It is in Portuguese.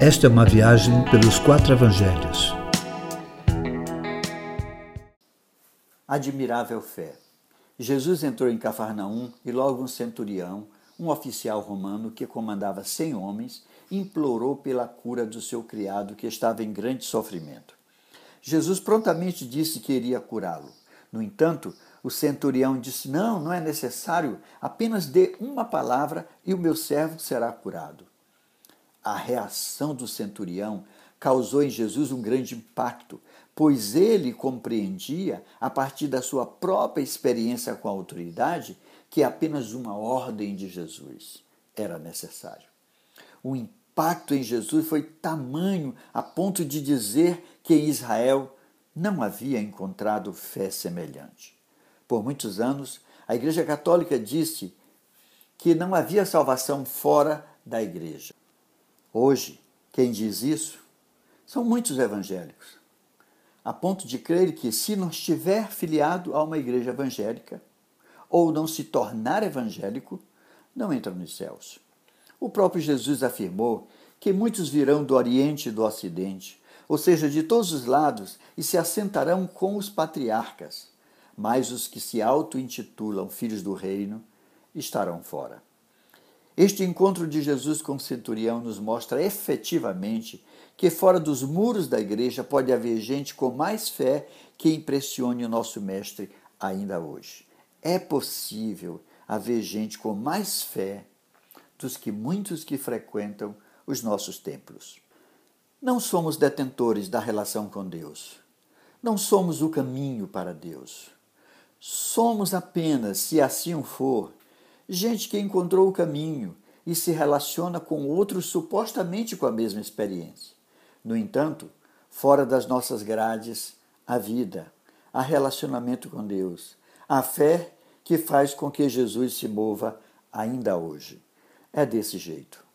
Esta é uma viagem pelos quatro evangelhos. Admirável fé. Jesus entrou em Cafarnaum e logo um centurião, um oficial romano que comandava cem homens, implorou pela cura do seu criado que estava em grande sofrimento. Jesus prontamente disse que iria curá-lo. No entanto, o centurião disse: Não, não é necessário, apenas dê uma palavra e o meu servo será curado. A reação do centurião causou em Jesus um grande impacto, pois ele compreendia, a partir da sua própria experiência com a autoridade, que apenas uma ordem de Jesus era necessário. O impacto em Jesus foi tamanho a ponto de dizer que em Israel não havia encontrado fé semelhante. Por muitos anos, a Igreja Católica disse que não havia salvação fora da Igreja. Hoje, quem diz isso são muitos evangélicos, a ponto de crer que, se não estiver filiado a uma igreja evangélica ou não se tornar evangélico, não entra nos céus. O próprio Jesus afirmou que muitos virão do Oriente e do Ocidente, ou seja, de todos os lados, e se assentarão com os patriarcas mas os que se auto-intitulam filhos do reino estarão fora. Este encontro de Jesus com o centurião nos mostra efetivamente que fora dos muros da igreja pode haver gente com mais fé que impressione o nosso Mestre ainda hoje. É possível haver gente com mais fé dos que muitos que frequentam os nossos templos. Não somos detentores da relação com Deus. Não somos o caminho para Deus. Somos apenas, se assim for, gente que encontrou o caminho e se relaciona com outros supostamente com a mesma experiência. No entanto, fora das nossas grades, a vida, a relacionamento com Deus, a fé que faz com que Jesus se mova ainda hoje. É desse jeito.